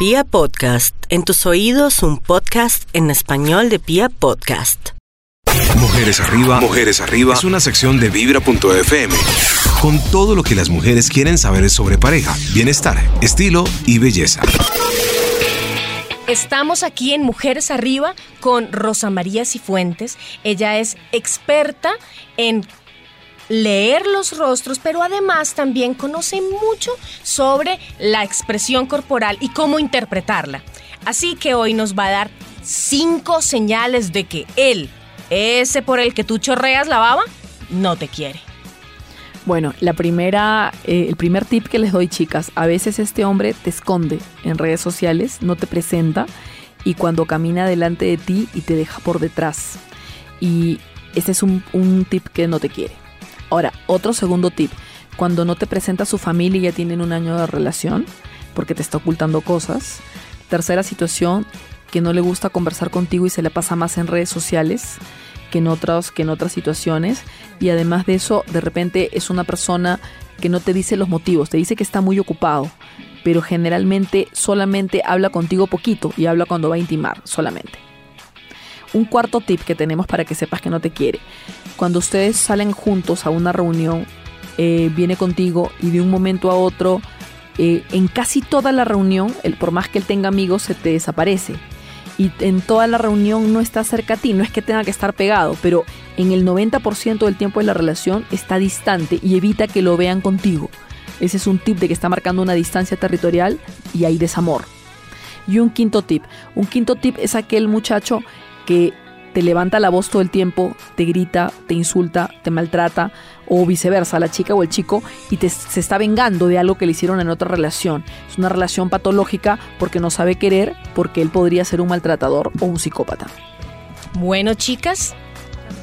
Pia Podcast, en tus oídos un podcast en español de Pia Podcast. Mujeres Arriba, Mujeres Arriba es una sección de Vibra.fm con todo lo que las mujeres quieren saber sobre pareja, bienestar, estilo y belleza. Estamos aquí en Mujeres Arriba con Rosa María Cifuentes. Ella es experta en leer los rostros, pero además también conoce mucho sobre la expresión corporal y cómo interpretarla. Así que hoy nos va a dar cinco señales de que él, ese por el que tú chorreas la baba, no te quiere. Bueno, la primera, eh, el primer tip que les doy, chicas, a veces este hombre te esconde en redes sociales, no te presenta y cuando camina delante de ti y te deja por detrás. Y ese es un, un tip que no te quiere. Ahora, otro segundo tip, cuando no te presenta su familia y ya tienen un año de relación, porque te está ocultando cosas. Tercera situación, que no le gusta conversar contigo y se le pasa más en redes sociales que en, otras, que en otras situaciones. Y además de eso, de repente es una persona que no te dice los motivos, te dice que está muy ocupado, pero generalmente solamente habla contigo poquito y habla cuando va a intimar, solamente. Un cuarto tip que tenemos para que sepas que no te quiere. Cuando ustedes salen juntos a una reunión, eh, viene contigo y de un momento a otro, eh, en casi toda la reunión, el, por más que él tenga amigos, se te desaparece. Y en toda la reunión no está cerca a ti, no es que tenga que estar pegado, pero en el 90% del tiempo de la relación está distante y evita que lo vean contigo. Ese es un tip de que está marcando una distancia territorial y hay desamor. Y un quinto tip. Un quinto tip es aquel muchacho que te levanta la voz todo el tiempo, te grita, te insulta, te maltrata, o viceversa, la chica o el chico, y te, se está vengando de algo que le hicieron en otra relación. Es una relación patológica porque no sabe querer, porque él podría ser un maltratador o un psicópata. Bueno, chicas,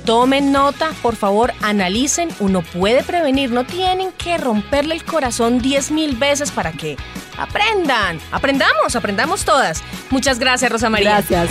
tomen nota, por favor, analicen. Uno puede prevenir, no tienen que romperle el corazón 10 mil veces para que aprendan. Aprendamos, aprendamos todas. Muchas gracias, Rosa María. Gracias.